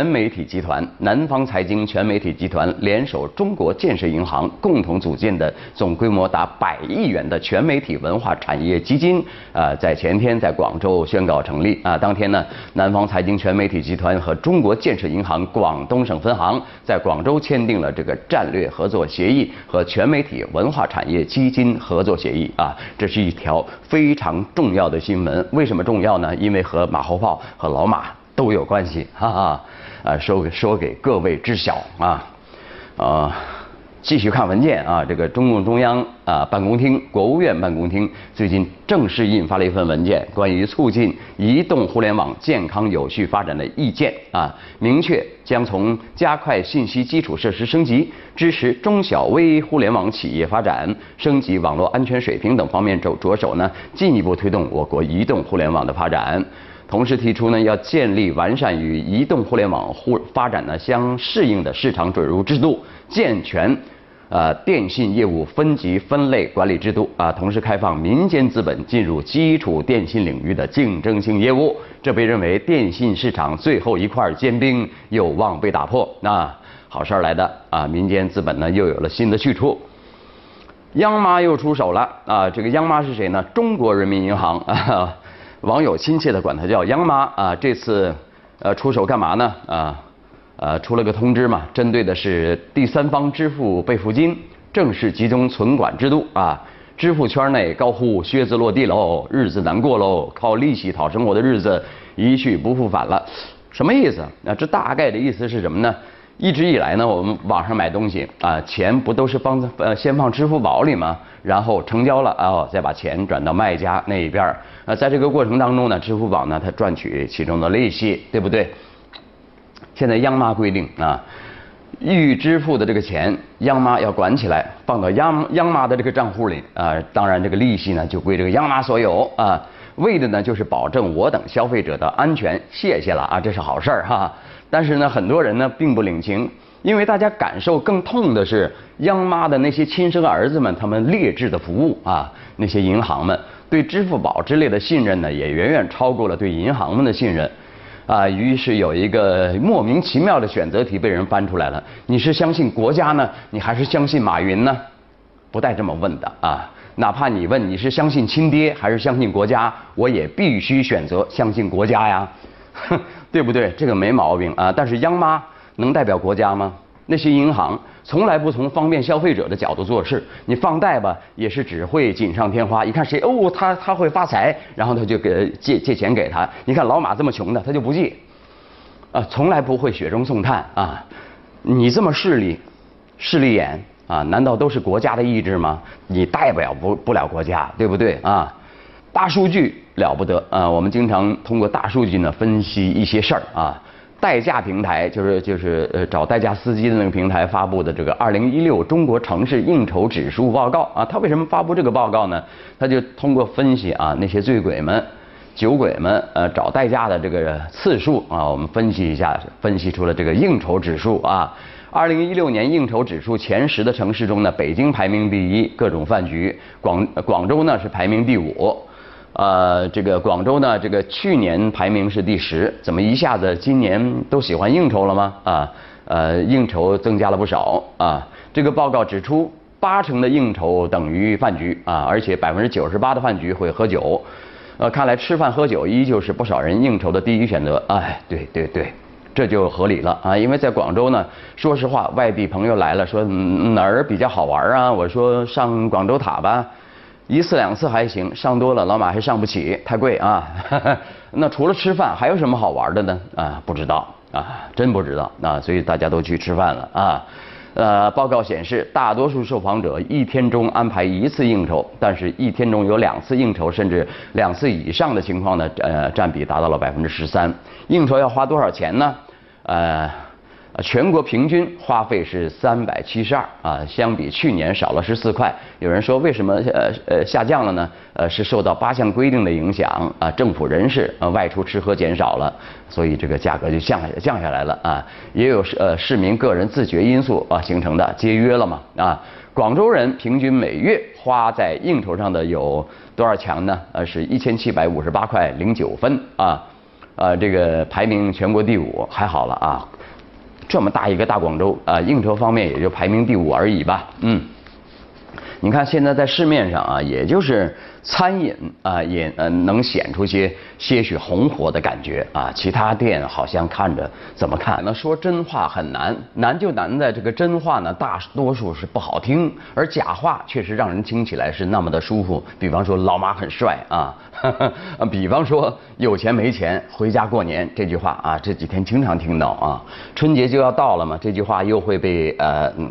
全媒体集团、南方财经全媒体集团联手中国建设银行共同组建的总规模达百亿元的全媒体文化产业基金，啊，在前天在广州宣告成立。啊，当天呢，南方财经全媒体集团和中国建设银行广东省分行在广州签订了这个战略合作协议和全媒体文化产业基金合作协议。啊，这是一条非常重要的新闻。为什么重要呢？因为和马后炮和老马。都有关系，哈哈，啊，说给说给各位知晓啊，啊，继续看文件啊，这个中共中央啊办公厅、国务院办公厅最近正式印发了一份文件，关于促进移动互联网健康有序发展的意见啊，明确将从加快信息基础设施升级、支持中小微互联网企业发展、升级网络安全水平等方面着着手呢，进一步推动我国移动互联网的发展。同时提出呢，要建立完善与移动互联网互发展呢相适应的市场准入制度，健全呃电信业务分级分类管理制度啊，同时开放民间资本进入基础电信领域的竞争性业务，这被认为电信市场最后一块坚冰有望被打破。那好事儿来的啊，民间资本呢又有了新的去处，央妈又出手了啊，这个央妈是谁呢？中国人民银行啊。网友亲切地管她叫“央妈”啊，这次呃出手干嘛呢？啊，呃出了个通知嘛，针对的是第三方支付备付金正式集中存管制度啊，支付圈内高呼靴子落地喽，日子难过喽，靠利息讨生活的日子一去不复返了，什么意思？那这大概的意思是什么呢？一直以来呢，我们网上买东西啊，钱不都是放在呃先放支付宝里吗？然后成交了啊，再把钱转到卖家那一边儿。啊，在这个过程当中呢，支付宝呢它赚取其中的利息，对不对？现在央妈规定啊，预支付的这个钱，央妈要管起来，放到央央妈的这个账户里啊。当然，这个利息呢就归这个央妈所有啊。为的呢就是保证我等消费者的安全。谢谢了啊，这是好事儿哈。但是呢，很多人呢并不领情，因为大家感受更痛的是央妈的那些亲生儿子们，他们劣质的服务啊，那些银行们对支付宝之类的信任呢，也远远超过了对银行们的信任，啊，于是有一个莫名其妙的选择题被人翻出来了：你是相信国家呢，你还是相信马云呢？不带这么问的啊！哪怕你问你是相信亲爹还是相信国家，我也必须选择相信国家呀。对不对？这个没毛病啊。但是央妈能代表国家吗？那些银行从来不从方便消费者的角度做事。你放贷吧，也是只会锦上添花。一看谁哦，他他会发财，然后他就给借借钱给他。你看老马这么穷的，他就不借。啊，从来不会雪中送炭啊。你这么势利，势利眼啊？难道都是国家的意志吗？你代表不不了国家，对不对啊？大数据了不得啊！我们经常通过大数据呢分析一些事儿啊。代驾平台就是就是呃找代驾司机的那个平台发布的这个二零一六中国城市应酬指数报告啊。他为什么发布这个报告呢？他就通过分析啊那些醉鬼们、酒鬼们呃找代驾的这个次数啊，我们分析一下，分析出了这个应酬指数啊。二零一六年应酬指数前十的城市中呢，北京排名第一，各种饭局；广广州呢是排名第五。呃，这个广州呢，这个去年排名是第十，怎么一下子今年都喜欢应酬了吗？啊，呃，应酬增加了不少啊。这个报告指出，八成的应酬等于饭局啊，而且百分之九十八的饭局会喝酒。呃，看来吃饭喝酒依旧是不少人应酬的第一选择。哎，对对对，这就合理了啊，因为在广州呢，说实话，外地朋友来了，说哪儿比较好玩啊？我说上广州塔吧。一次两次还行，上多了老马还上不起，太贵啊。那除了吃饭还有什么好玩的呢？啊，不知道啊，真不知道啊。所以大家都去吃饭了啊。呃，报告显示，大多数受访者一天中安排一次应酬，但是一天中有两次应酬甚至两次以上的情况呢，呃，占比达到了百分之十三。应酬要花多少钱呢？呃。全国平均花费是三百七十二啊，相比去年少了十四块。有人说为什么呃呃下降了呢？呃，是受到八项规定的影响啊，政府人士呃外出吃喝减少了，所以这个价格就降降下来了啊。也有呃市民个人自觉因素啊形成的节约了嘛啊。广州人平均每月花在应酬上的有多少钱呢？呃，是一千七百五十八块零九分啊。呃，这个排名全国第五，还好了啊。这么大一个大广州啊，应酬方面也就排名第五而已吧。嗯，你看现在在市面上啊，也就是。餐饮啊，也呃能显出些些许红火的感觉啊。其他店好像看着怎么看？那说真话很难，难就难在这个真话呢，大多数是不好听，而假话确实让人听起来是那么的舒服。比方说老马很帅啊，比方说有钱没钱回家过年这句话啊，这几天经常听到啊。春节就要到了嘛，这句话又会被呃嗯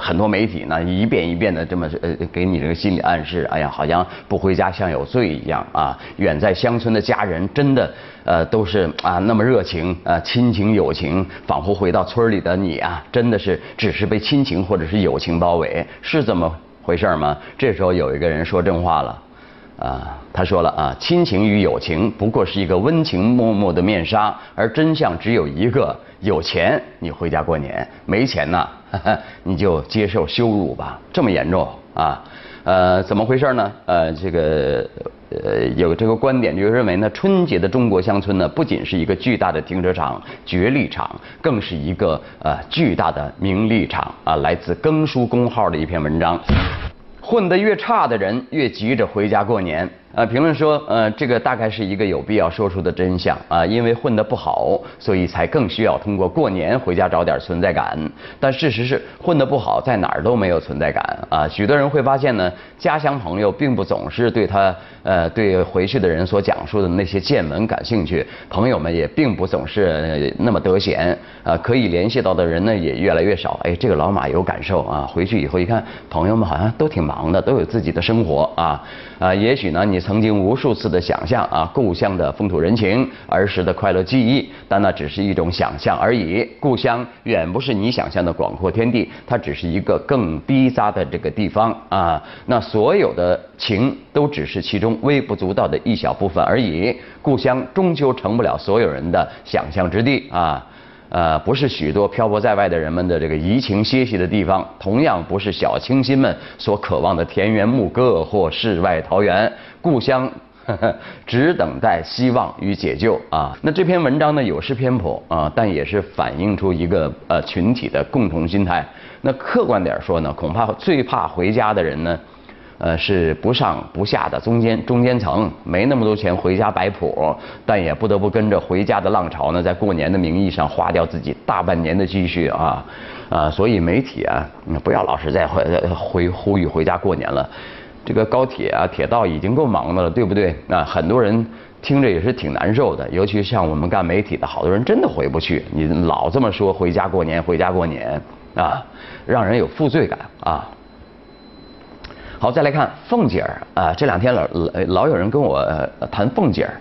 很多媒体呢一遍一遍的这么呃给你这个心理暗示，哎呀好像。不回家像有罪一样啊！远在乡村的家人真的呃都是啊那么热情啊亲情友情，仿佛回到村里的你啊，真的是只是被亲情或者是友情包围，是这么回事吗？这时候有一个人说真话了啊，他说了啊，亲情与友情不过是一个温情脉脉的面纱，而真相只有一个：有钱你回家过年，没钱呢 你就接受羞辱吧，这么严重啊？呃，怎么回事呢？呃，这个呃有这个观点，就认为呢，春节的中国乡村呢，不仅是一个巨大的停车场、角力场，更是一个呃巨大的名利场啊。来自更书公号的一篇文章，混得越差的人，越急着回家过年。呃，评论说，呃，这个大概是一个有必要说出的真相啊，因为混得不好，所以才更需要通过过年回家找点存在感。但事实是，混得不好，在哪儿都没有存在感啊。许多人会发现呢，家乡朋友并不总是对他，呃，对回去的人所讲述的那些见闻感兴趣，朋友们也并不总是那么得闲啊，可以联系到的人呢也越来越少。哎，这个老马有感受啊，回去以后一看，朋友们好像都挺忙的，都有自己的生活啊，啊，也许呢你。曾经无数次的想象啊，故乡的风土人情，儿时的快乐记忆，但那只是一种想象而已。故乡远不是你想象的广阔天地，它只是一个更逼仄的这个地方啊。那所有的情都只是其中微不足道的一小部分而已。故乡终究成不了所有人的想象之地啊。呃，不是许多漂泊在外的人们的这个怡情歇息的地方，同样不是小清新们所渴望的田园牧歌或世外桃源。故乡 只等待希望与解救啊！那这篇文章呢，有失偏颇啊，但也是反映出一个呃群体的共同心态。那客观点说呢，恐怕最怕回家的人呢。呃，是不上不下的中间中间层，没那么多钱回家摆谱，但也不得不跟着回家的浪潮呢，在过年的名义上花掉自己大半年的积蓄啊啊！所以媒体啊，不要老是在回回呼吁回家过年了。这个高铁啊、铁道已经够忙的了，对不对？啊，很多人听着也是挺难受的，尤其像我们干媒体的，好多人真的回不去。你老这么说回家过年，回家过年啊，让人有负罪感啊。好，再来看凤姐儿啊，这两天老老有人跟我谈凤姐儿，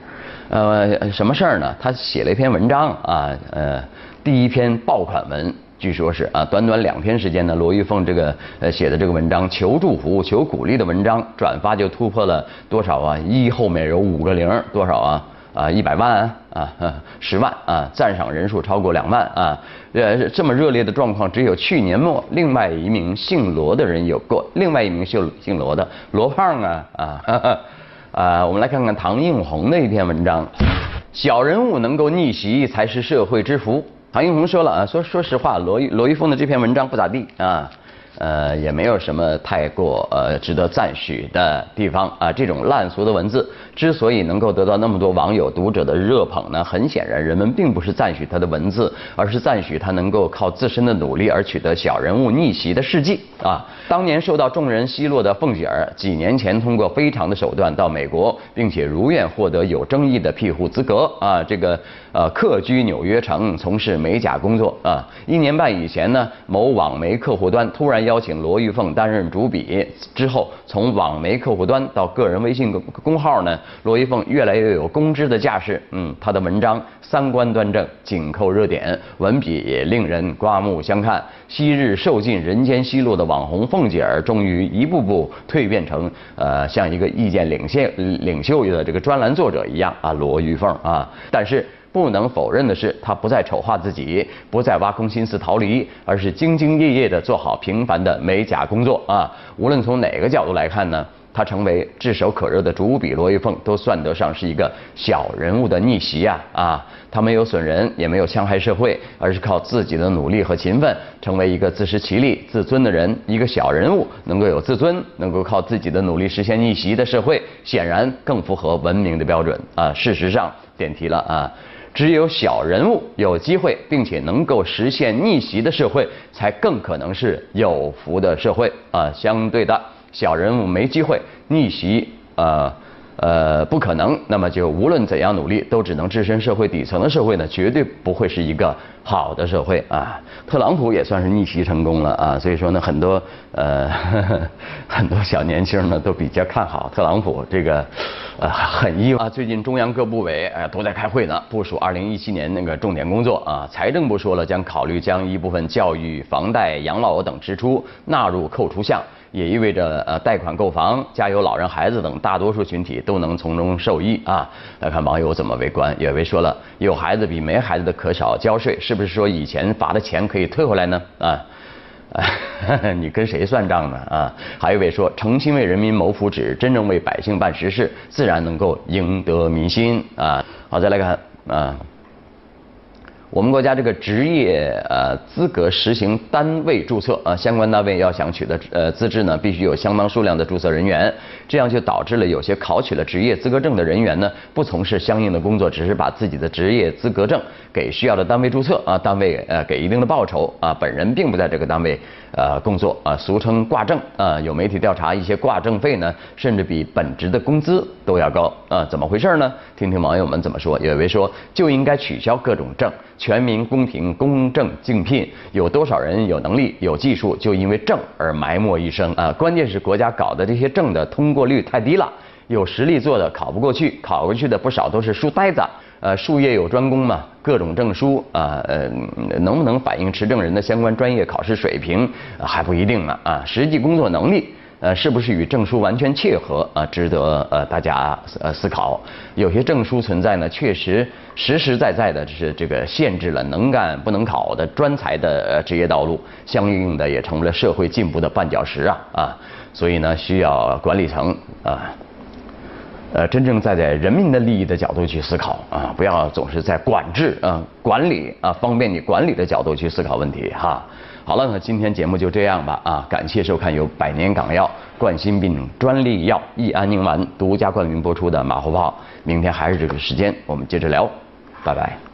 呃，什么事儿呢？她写了一篇文章啊，呃，第一篇爆款文，据说是啊，短短两天时间呢，罗玉凤这个呃写的这个文章，求祝福、求鼓励的文章，转发就突破了多少啊？一后面有五个零，多少啊？啊，一百万啊，十万啊，赞赏人数超过两万啊，呃，这么热烈的状况，只有去年末另外一名姓罗的人有过，另外一名姓姓罗的罗胖啊啊，啊，我们来看看唐映红的一篇文章，小人物能够逆袭才是社会之福。唐映红说了啊，说说实话，罗罗玉凤的这篇文章不咋地啊。呃，也没有什么太过呃值得赞许的地方啊。这种烂俗的文字之所以能够得到那么多网友读者的热捧呢，很显然人们并不是赞许他的文字，而是赞许他能够靠自身的努力而取得小人物逆袭的事迹啊。当年受到众人奚落的凤姐儿，几年前通过非常的手段到美国，并且如愿获得有争议的庇护资格啊。这个呃客居纽约城，从事美甲工作啊。一年半以前呢，某网媒客户端突然。邀请罗玉凤担任主笔之后，从网媒客户端到个人微信公公号呢，罗玉凤越来越有公知的架势。嗯，她的文章三观端正，紧扣热点，文笔也令人刮目相看。昔日受尽人间奚落的网红凤姐儿，终于一步步蜕变成呃像一个意见领袖领袖的这个专栏作者一样啊，罗玉凤啊，但是。不能否认的是，他不再丑化自己，不再挖空心思逃离，而是兢兢业业地做好平凡的美甲工作啊！无论从哪个角度来看呢，他成为炙手可热的主笔，罗玉凤都算得上是一个小人物的逆袭呀！啊，他没有损人，也没有戕害社会，而是靠自己的努力和勤奋，成为一个自食其力、自尊的人。一个小人物能够有自尊，能够靠自己的努力实现逆袭的社会，显然更符合文明的标准啊！事实上，点题了啊，只有小人物有机会，并且能够实现逆袭的社会，才更可能是有福的社会啊！相对的。小人物没机会逆袭，啊呃不可能，那么就无论怎样努力，都只能置身社会底层的社会呢，绝对不会是一个好的社会啊。特朗普也算是逆袭成功了啊，所以说呢，很多呃 很多小年轻呢都比较看好特朗普这个呃很意外。最近中央各部委呃都在开会呢，部署二零一七年那个重点工作啊。财政部说了，将考虑将一部分教育、房贷、养老等支出纳入扣除项。也意味着，呃，贷款购房、家有老人、孩子等大多数群体都能从中受益啊。来看网友怎么围观，有位说了，有孩子比没孩子的可少交税，是不是说以前罚的钱可以退回来呢？啊，你跟谁算账呢？啊，还有一位说，诚心为人民谋福祉，真正为百姓办实事，自然能够赢得民心啊。好，再来看啊。我们国家这个职业呃资格实行单位注册啊，相关单位要想取得呃资质呢，必须有相当数量的注册人员，这样就导致了有些考取了职业资格证的人员呢，不从事相应的工作，只是把自己的职业资格证给需要的单位注册啊，单位呃给一定的报酬啊，本人并不在这个单位呃工作啊，俗称挂证啊。有媒体调查，一些挂证费呢，甚至比本职的工资都要高啊，怎么回事呢？听听网友们怎么说。有一位说，就应该取消各种证。全民公平、公正竞聘，有多少人有能力、有技术，就因为证而埋没一生啊？关键是国家搞的这些证的通过率太低了，有实力做的考不过去，考过去的不少都是书呆子。呃，术业有专攻嘛，各种证书啊，呃，能不能反映持证人的相关专业考试水平还不一定呢啊，实际工作能力。呃，是不是与证书完全切合啊？值得呃大家呃思考。有些证书存在呢，确实实实在在的是这个限制了能干不能考的专才的职业道路，相应的也成为了社会进步的绊脚石啊啊！所以呢，需要管理层啊，呃，真正站在人民的利益的角度去思考啊，不要总是在管制啊、管理啊、方便你管理的角度去思考问题哈。好了，那今天节目就这样吧啊！感谢收看由百年港药冠心病专利药益安宁丸独家冠名播出的马后炮。明天还是这个时间，我们接着聊，拜拜。